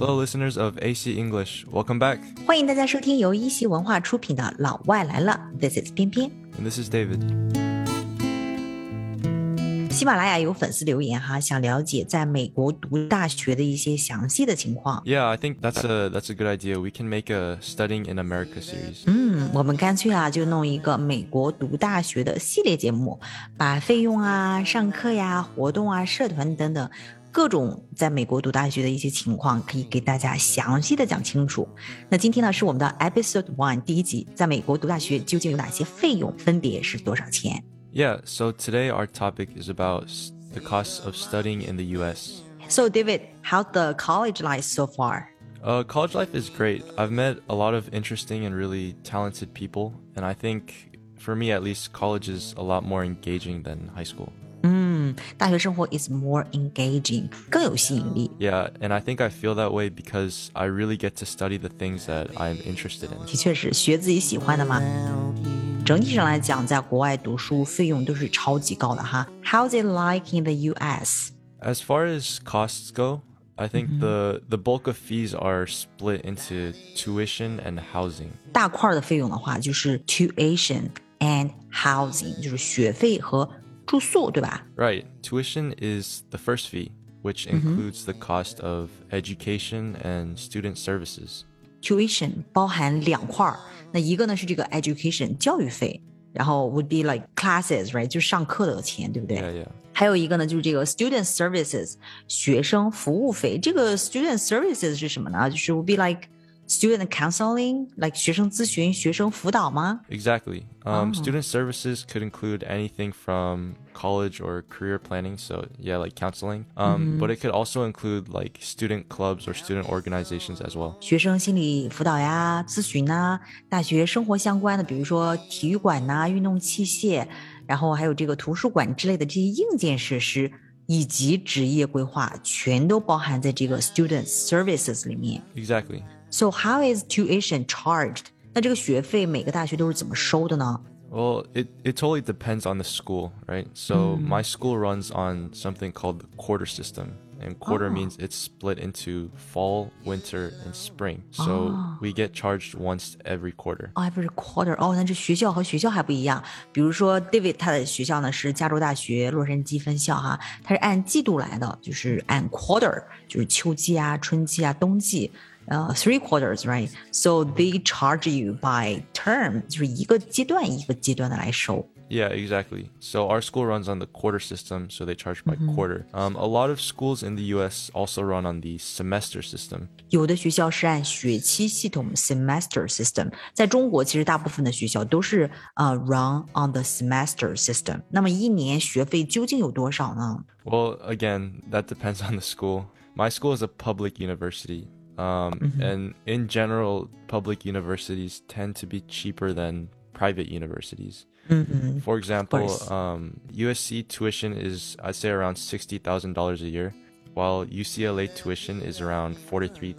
Hello, listeners of AC English. Welcome back. 欢迎大家收听由一席文化出品的《老外来了》，This is 翩翩，and this is David. 喜马拉雅有粉丝留言哈，想了解在美国读大学的一些详细的情况。Yeah, I think that's a that's a good idea. We can make a studying in America series. 嗯，我们干脆啊就弄一个美国读大学的系列节目，把费用啊、上课呀、活动啊、社团等等。各种在美国读大学的一些情况，可以给大家详细的讲清楚。那今天呢，是我们的 Episode One 第一集，在美国读大学究竟有哪些费用，分别是多少钱？Yeah, so today our topic is about the cost of studying in the U.S. So David, how's the college life so far? Uh, college life is great. I've met a lot of interesting and really talented people, and I think, for me at least, college is a lot more engaging than high school. 大学生活 is more engaging yeah and I think I feel that way because I really get to study the things that I'm interested in. 的确是学自己喜欢的嘛。整体上来讲，在国外读书费用都是超级高的哈。How's it like in the U.S.? As far as costs go, I think -hmm. the the bulk of fees are split into tuition and housing. 大块的费用的话，就是 tuition and housing，就是学费和 Right, Tuition is the first fee, which mm-hmm. includes the cost of education and student services. Tuition 包含两块儿，那一个呢是这个 education 教育费，然后 would be like classes, right? 就是上课的钱，对不对？Yeah, yeah. 还有一个呢，就是这个 student services student services 是什么呢？就是 would be like student counseling, like 学生咨询、学生辅导吗？Exactly. Um, oh. Student services could include anything from college or career planning, so yeah, like counseling. Um, mm -hmm. But it could also include like student clubs or student organizations as well. 学生心理辅导呀、咨询呐、大学生活相关的，比如说体育馆呐、运动器械，然后还有这个图书馆之类的这些硬件设施。以及职业规划全都包含在这个 student services 里面。Exactly. So how is tuition charged? 那这个学费每个大学都是怎么收的呢？Well, it, it totally depends on the school, right? So mm. my school runs on something called the quarter system. And quarter oh. means it's split into fall, winter, and spring. So oh. we get charged once every quarter. Oh, every quarter. Oh, 哦，那这学校和学校还不一样。比如说 David 他的学校呢是加州大学洛杉矶分校哈，它是按季度来的，就是按 quarter，就是秋季啊、春季啊、冬季。three quarters right so they charge you by term，就是一个阶段一个阶段的来收。Yeah, exactly. So our school runs on the quarter system, so they charge by mm-hmm. quarter. Um, a lot of schools in the U.S. also run on the semester system. 有的学校是按学期系统 semester run on the semester system。那么一年学费究竟有多少呢？Well, again, that depends on the school. My school is a public university. Um, And in general, public universities tend to be cheaper than private universities. For example, um, USC tuition is, I'd say, around $60,000 a year, while UCLA tuition is around $43,000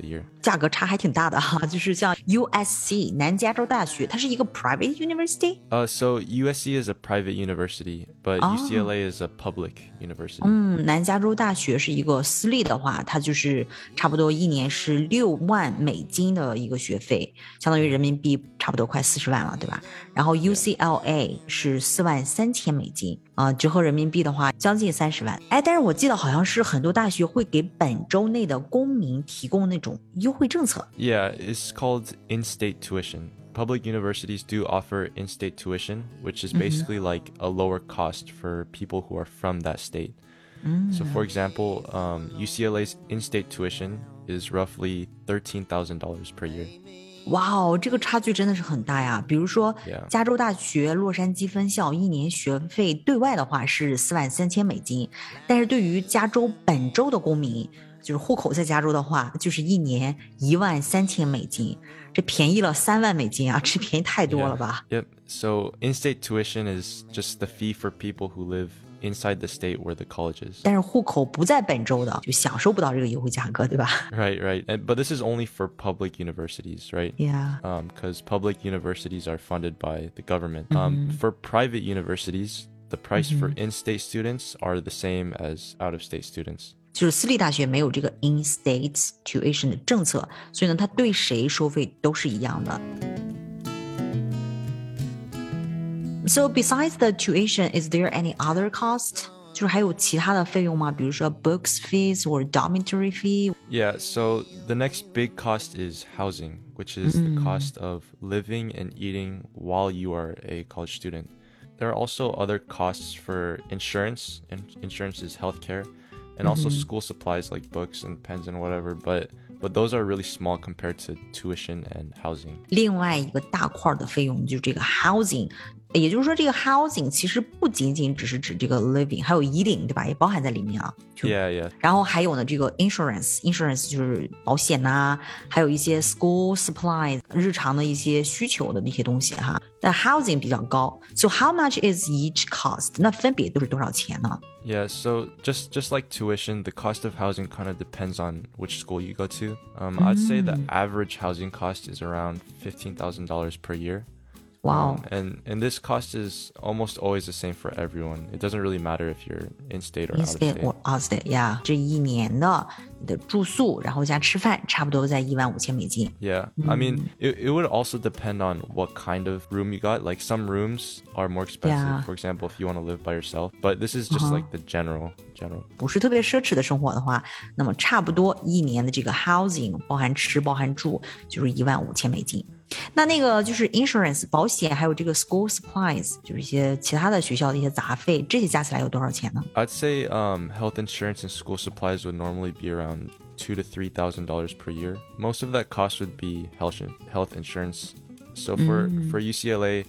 a year. 价格差还挺大的哈，就是像 USC 南加州大学，它是一个 private university。呃、uh,，so USC is a private university, but、oh. UCLA is a public university。嗯，南加州大学是一个私立的话，它就是差不多一年是六万美金的一个学费，相当于人民币差不多快四十万了，对吧？然后 UCLA 是四万三千美金啊、呃，折合人民币的话将近三十万。哎，但是我记得好像是很多大学会给本州内的公民提供那种优惠政策。Yeah, it's called in-state tuition. Public universities do offer in-state tuition, which is mm-hmm. basically mm -hmm. like a lower cost for people who are from that state. Mm. So, for example, um, UCLA's in-state tuition is roughly thirteen thousand dollars per year. 哇哦，这个差距真的是很大呀！比如说.加州大学洛杉矶分校一年学费对外的话是四万三千美金，但是对于加州本州的公民，就是户口在加州的话，就是一年一万三千美金，这便宜了三万美金啊！这便宜太多了吧 Yep. So, in-state tuition is just the fee for people who live inside the state where the college is. 但是户口不在本州的，就享受不到这个优惠价格，对吧？Right, right. And, but this is only for public universities, right? Yeah. Um, because public universities are funded by the government. Mm -hmm. Um, mm-hmm. for private universities, the price mm -hmm. for mm-hmm. in-state students are the same as out-of-state students. 就是私立大学没有这个 in-state tuition 的政策，所以呢，它对谁收费都是一样的。so besides the tuition, is there any other cost? 就是还有其他的费用吗？比如说 books fees or dormitory fee? Yeah, so the next big cost is housing, which is mm. the cost of living and eating while you are a college student. There are also other costs for insurance, and insurance is healthcare, and also mm -hmm. school supplies like books and pens and whatever, but but those are really small compared to tuition and housing. 另外一个大块的费用就是这个 housing，也就是说，这个 housing 其实不仅仅只是指这个 living，还有衣领，对吧？也包含在里面啊。Yeah, yeah。然后还有呢，这个 insurance，insurance 就是保险呐、啊，还有一些 school supplies，日常的一些需求的那些东西哈。但 housing 比较高，so how much is each cost？那分别都是多少钱呢？Yeah, so just just like tuition, the cost of housing kind of depends on which school you go to. Um, I'd say the mm. average housing cost is around fifteen thousand dollars per year. Wow. Um, and and this cost is almost always the same for everyone. It doesn't really matter if you're in state or in state out of state. Yeah. I mean, it it would also depend on what kind of room you got. Like some rooms are more expensive. Yeah. For example, if you want to live by yourself, but this is just uh -huh. like the general general. 那那个就是 insurance 保险，还有这个 school supplies，就是一些其他的学校的一些杂费，这些加起来有多少钱呢？I'd say um health insurance and school supplies would normally be around two to three thousand dollars per year. Most of that cost would be health health insurance. So for mm. for UCLA,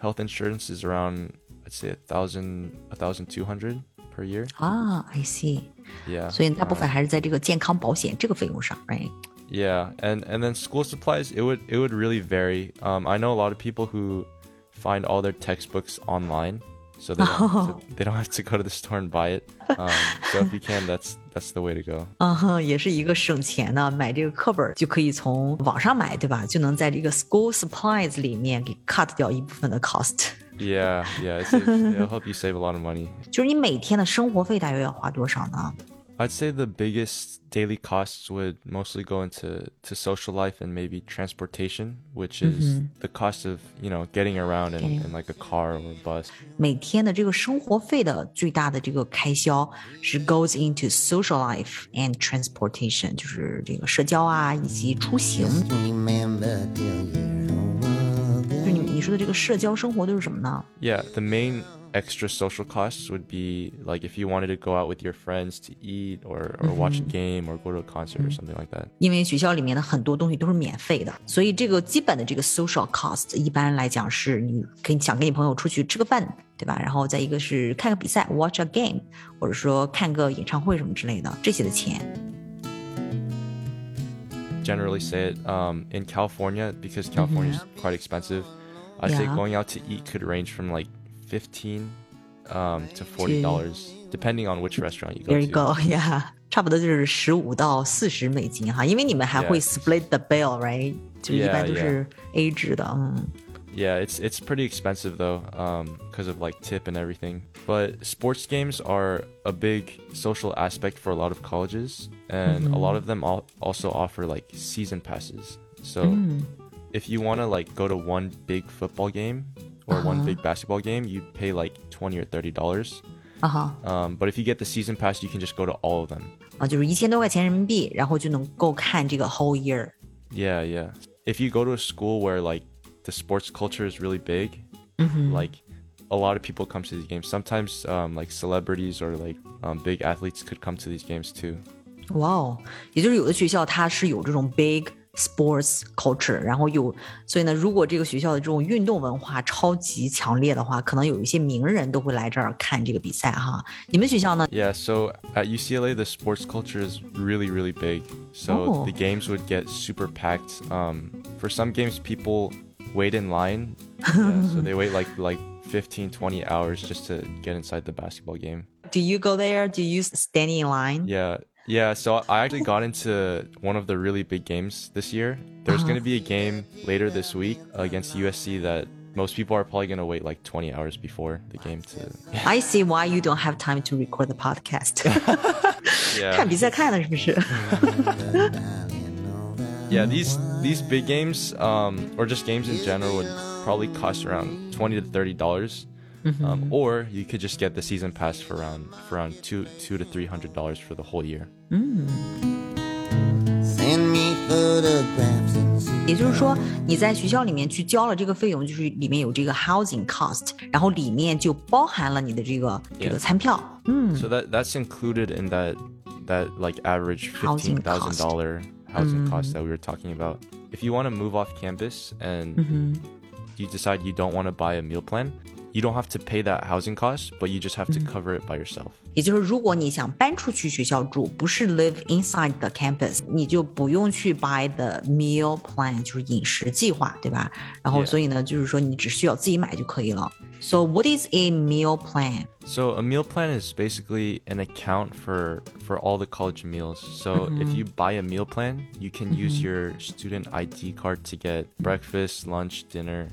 health insurance is around I'd say a thousand a thousand two hundred per year. Ah, 啊，I see. Yeah. 所以大部分还是在这个健康保险这个费用上，right? Yeah, and and then school supplies, it would it would really vary. Um, I know a lot of people who find all their textbooks online, so they don't, oh. they don't have to go to the store and buy it. Um, so if you can, that's that's the way to go. Uh-huh, 嗯哼，也是一个省钱呢，买这个课本就可以从网上买，对吧？就能在这个 school supplies 里面给 cut 掉一部分的 cost。Yeah, yeah, it'll help you save a lot of money. 就是你每天的生活费大约要花多少呢？I'd say the biggest daily costs would mostly go into to social life and maybe transportation, which is mm-hmm. the cost of you know getting around in, in like a car or a bus. goes into social life and transportation, transportation，就是这个社交啊以及出行。就是你你说的这个社交生活都是什么呢？Yeah, the main extra social costs would be like if you wanted to go out with your friends to eat or or mm-hmm. watch a game or go to a concert or mm-hmm. something like that. social cost 一般来讲是你可以想跟你朋友出去吃个饭，对吧？然后再一个是看个比赛，watch a game，或者说看个演唱会什么之类的这些的钱。generally say it um, in California because California is mm -hmm. quite expensive. I'd yeah. say going out to eat could range from like fifteen um to forty dollars depending on which restaurant you go. There you go. Yeah. 差不多就是十五到四十美金哈，因为你们还会 split the bill，right？就是一般都是 A 制的，嗯。Yeah, it's it's pretty expensive though, um, because of like tip and everything. But sports games are a big social aspect for a lot of colleges, and mm -hmm. a lot mm-hmm. of them also offer like season passes. So mm. if you want to like go to one big football game, or uh-huh. one big basketball game, you pay like twenty or thirty dollars. Uh huh. Um, but if you get the season pass, you can just go to all of them. 啊，就是一千多块钱人民币，然后就能够看这个 whole year. Yeah, yeah. If you go to a school where like the sports culture is really big, mm-hmm. like a lot of people come to these games. Sometimes um, like celebrities or like um, big athletes could come to these games too. Wow. Wow，也就是有的学校它是有这种 big sports culture，然后有，所以呢，如果这个学校的这种运动文化超级强烈的话，可能有一些名人都会来这儿看这个比赛哈。你们学校呢？Yeah, so at UCLA the sports culture is really really big. So oh. the games would get super packed. Um, for some games people wait in line. Yeah, so they wait like like 15 20 hours just to get inside the basketball game. Do you go there? Do you stand in line? Yeah, yeah, so I actually got into one of the really big games this year. There's uh-huh. going to be a uh-huh. game later this week against USC that most people are probably going to wait like 20 hours before the game to. I see why you don't have time to record the podcast. yeah. yeah, these these big games um, or just games in general would probably cost around 20 to 30 dollars. Um, mm-hmm. Um, or you could just get the season pass for around for around two two to three hundred dollars for the whole year. Mm. 也就是说，你在学校里面去交了这个费用，就是里面有这个 housing cost，然后里面就包含了你的这个这个餐票。嗯，So that that's included in that that like average fifteen thousand dollar housing cost mm. that we were talking about. If you want to move off campus and mm-hmm. you decide you don't want to buy a meal plan, you don't have to pay that housing cost, but you just have to mm-hmm. cover it by yourself. 也就是如果你想搬出去学校住，不是 live inside the campus，你就不用去 buy the meal plan，就是饮食计划，对吧？然后所以呢，就是说你只需要自己买就可以了。So what is a meal plan? So a meal plan is basically an account for for all the college meals. So mm -hmm. if you buy a meal plan, you can mm -hmm. use mm-hmm. your student ID card to get breakfast, lunch, dinner.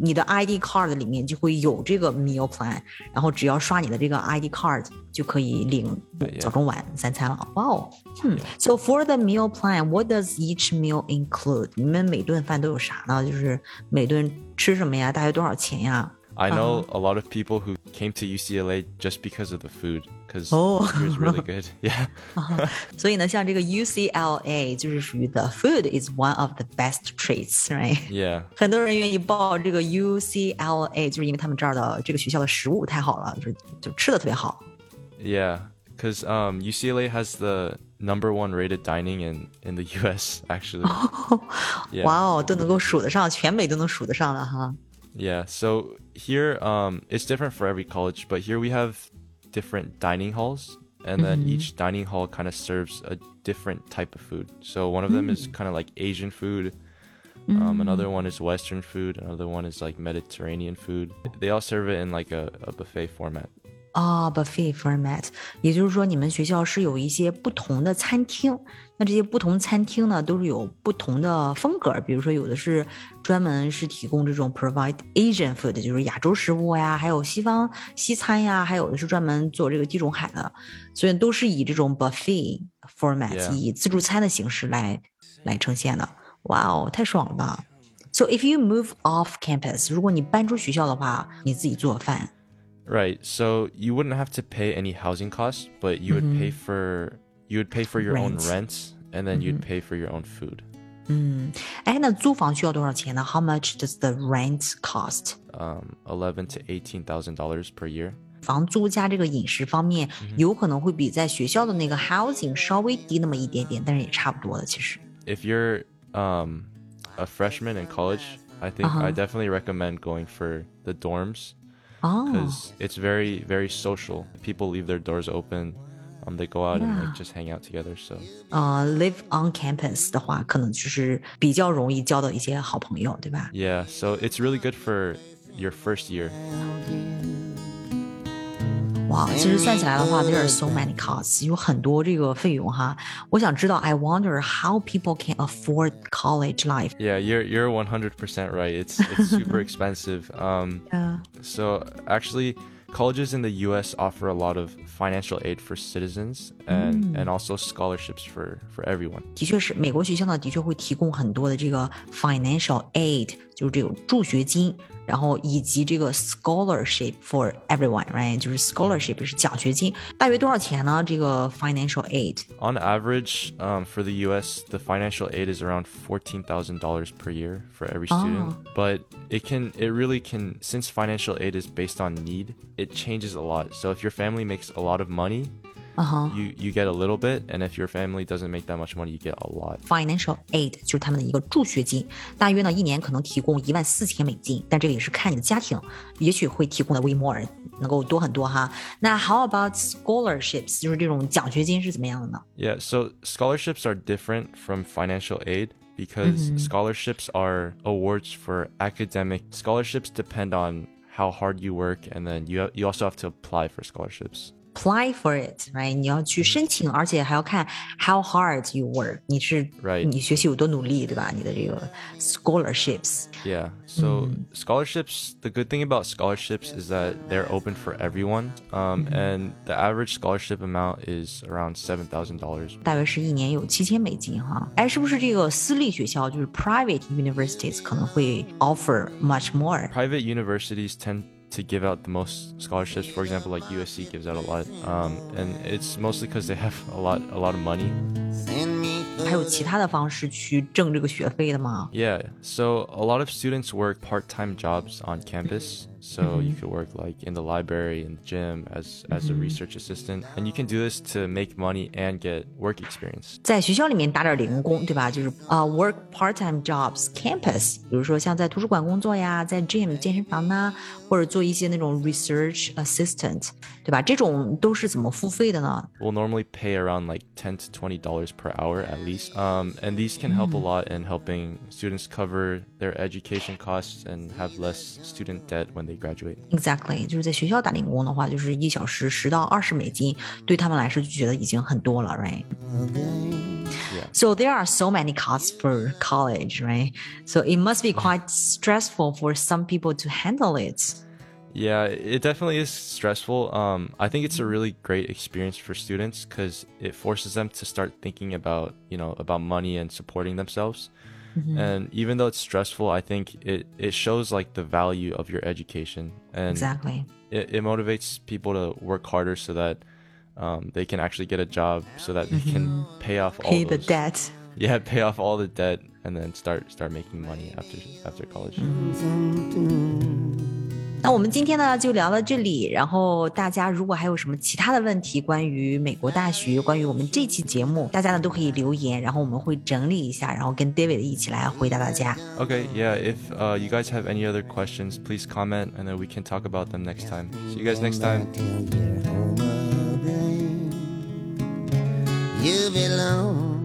你的 ID card 里面就会有这个 meal plan，然后只要刷你的这个 ID card 就可以领早中晚三餐了。哇哦，嗯，So for the meal plan, what does each meal include？你们每顿饭都有啥呢？就是每顿吃什么呀？大约多少钱呀？I know uh-huh. a lot of people who came to UCLA just because of the food, because oh. it was really good. Yeah. 所以呢，像这个 UCLA 就是属于 the food is one of the best treats, right? Yeah. 很多人愿意报这个 UCLA，就是因为他们这儿的这个学校的食物太好了，就是就吃的特别好。Yeah, because um, UCLA has the number one rated dining in in the U.S. Actually. 哇哦，都能够数得上，全美都能数得上了哈。Yeah, so here um, it's different for every college, but here we have different dining halls, and then each dining hall kind of serves a different type of food. So one of them is kind of like Asian food, um, another one is Western food, another one is like Mediterranean food. They all serve it in like a, a buffet format. 啊、b u f f e t format，也就是说你们学校是有一些不同的餐厅，那这些不同餐厅呢都是有不同的风格，比如说有的是专门是提供这种 provide Asian food，就是亚洲食物呀，还有西方西餐呀，还有的是专门做这个地中海的，所以都是以这种 buffet format. 以自助餐的形式来来呈现的。哇哦，太爽了吧！So if you move off campus，如果你搬出学校的话，你自己做饭。Right. So you wouldn't have to pay any housing costs, but you mm-hmm. would pay mm-hmm. for you would pay for your rent. own rent and then mm-hmm. you'd pay for your own food. Mm-hmm. how much does the rent cost? Um, eleven to eighteen thousand dollars per year. 房租加这个饮食方面，有可能会比在学校的那个 housing 稍微低那么一点点，但是也差不多的。其实，If you're um a freshman in college, I think uh-huh. I definitely recommend going for the dorms. Oh. because oh. it's very very social. People leave their doors open. Um, they go out yeah. and like just hang out together. So, uh, live on campus 的话，可能就是比较容易交到一些好朋友，对吧？Yeah, so it's really good for your first year. Oh, 哇，其实算起来的话，there are so many costs，有很多这个费用哈。我想知道，I wonder how people can afford college life. Yeah, you're you're 100% right. It's it's super expensive. Um, yeah. So actually. Colleges in the U.S. offer a lot of financial aid for citizens and mm. also scholarships for for everyone. 的确是，美国学校呢的确会提供很多的这个 financial aid 就是这种助学金，然后以及这个 scholarship for everyone，right？就是 scholarship 是奖学金，大约多少钱呢？这个 financial aid。On average, um, for the U.S., the financial aid is around fourteen thousand dollars per year for every student. Ah. But it can, it really can, since financial aid is based on need, it changes a lot. So if your family makes a lot of money uh-huh. you you get a little bit, and if your family doesn't make that much money, you get a lot. Financial aid 就是他们的一个助学金，大约呢一年可能提供一万四千美金，但这个也是看你的家庭，也许会提供的 way more now how about scholarships yeah so scholarships are different from financial aid. Because mm-hmm. scholarships are awards for academic scholarships depend on how hard you work, and then you you also have to apply for scholarships apply for it, right? it，right？你要去申请，而且还要看 how hard you work，你是你学习有多努力，对吧？你的这个 scholarships。Yeah. So scholarships. The good thing about scholarships is that they're open for everyone. Um, and the average scholarship amount is around seven thousand dollars. 大约是一年有七千美金哈。哎，是不是这个私立学校就是 private universities 可能会 offer much more？Private universities tend to give out the most scholarships. For example, like USC gives out a lot, um, and it's mostly because they have a lot, a lot of money. 还有其他的方式去挣这个学费的吗？Yeah, so a lot of students work part-time jobs on campus. So mm -hmm. you mm-hmm. could work like in the library, in the gym, as as a mm-hmm. research assistant, and you can do this to make money and get work experience. 在学校里面打点零工，对吧？就是啊、uh,，work part-time jobs campus，比如说像在图书馆工作呀，在 gym 健身房呐、啊，或者做一些那种 research assistant，对吧？这种都是怎么付费的呢？We'll normally pay around like ten to twenty dollars per hour at least, um, and these can help a mm-hmm. lot in helping students cover their education costs and have less student debt when they graduate. graduate。Exactly，就是在学校打零工的话，就是一小时十到二十美金，对他们来说就觉得已经很多了，right？Yeah. So there are so many costs for college, right? So it must be quite stressful for some people to handle it. Yeah, it definitely is stressful. Um, I think it's a really great experience for students because it forces them to start thinking about, you know, about money and supporting themselves. Mm-hmm. and even though it's stressful i think it, it shows like the value of your education. And Exactly. it, it motivates people to work harder so that um, they can actually get a job so that they can mm-hmm. pay off all Pay the debt. yeah pay off all the debt and then start start making money after after college mm-hmm. 那我们今天呢就聊到这里，然后大家如果还有什么其他的问题，关于美国大学，关于我们这期节目，大家呢都可以留言，然后我们会整理一下，然后跟 David 一起来回答大家。Okay, yeah. If uh, you guys have any other questions, please comment, and then we can talk about them next time. See you guys next time. You belong.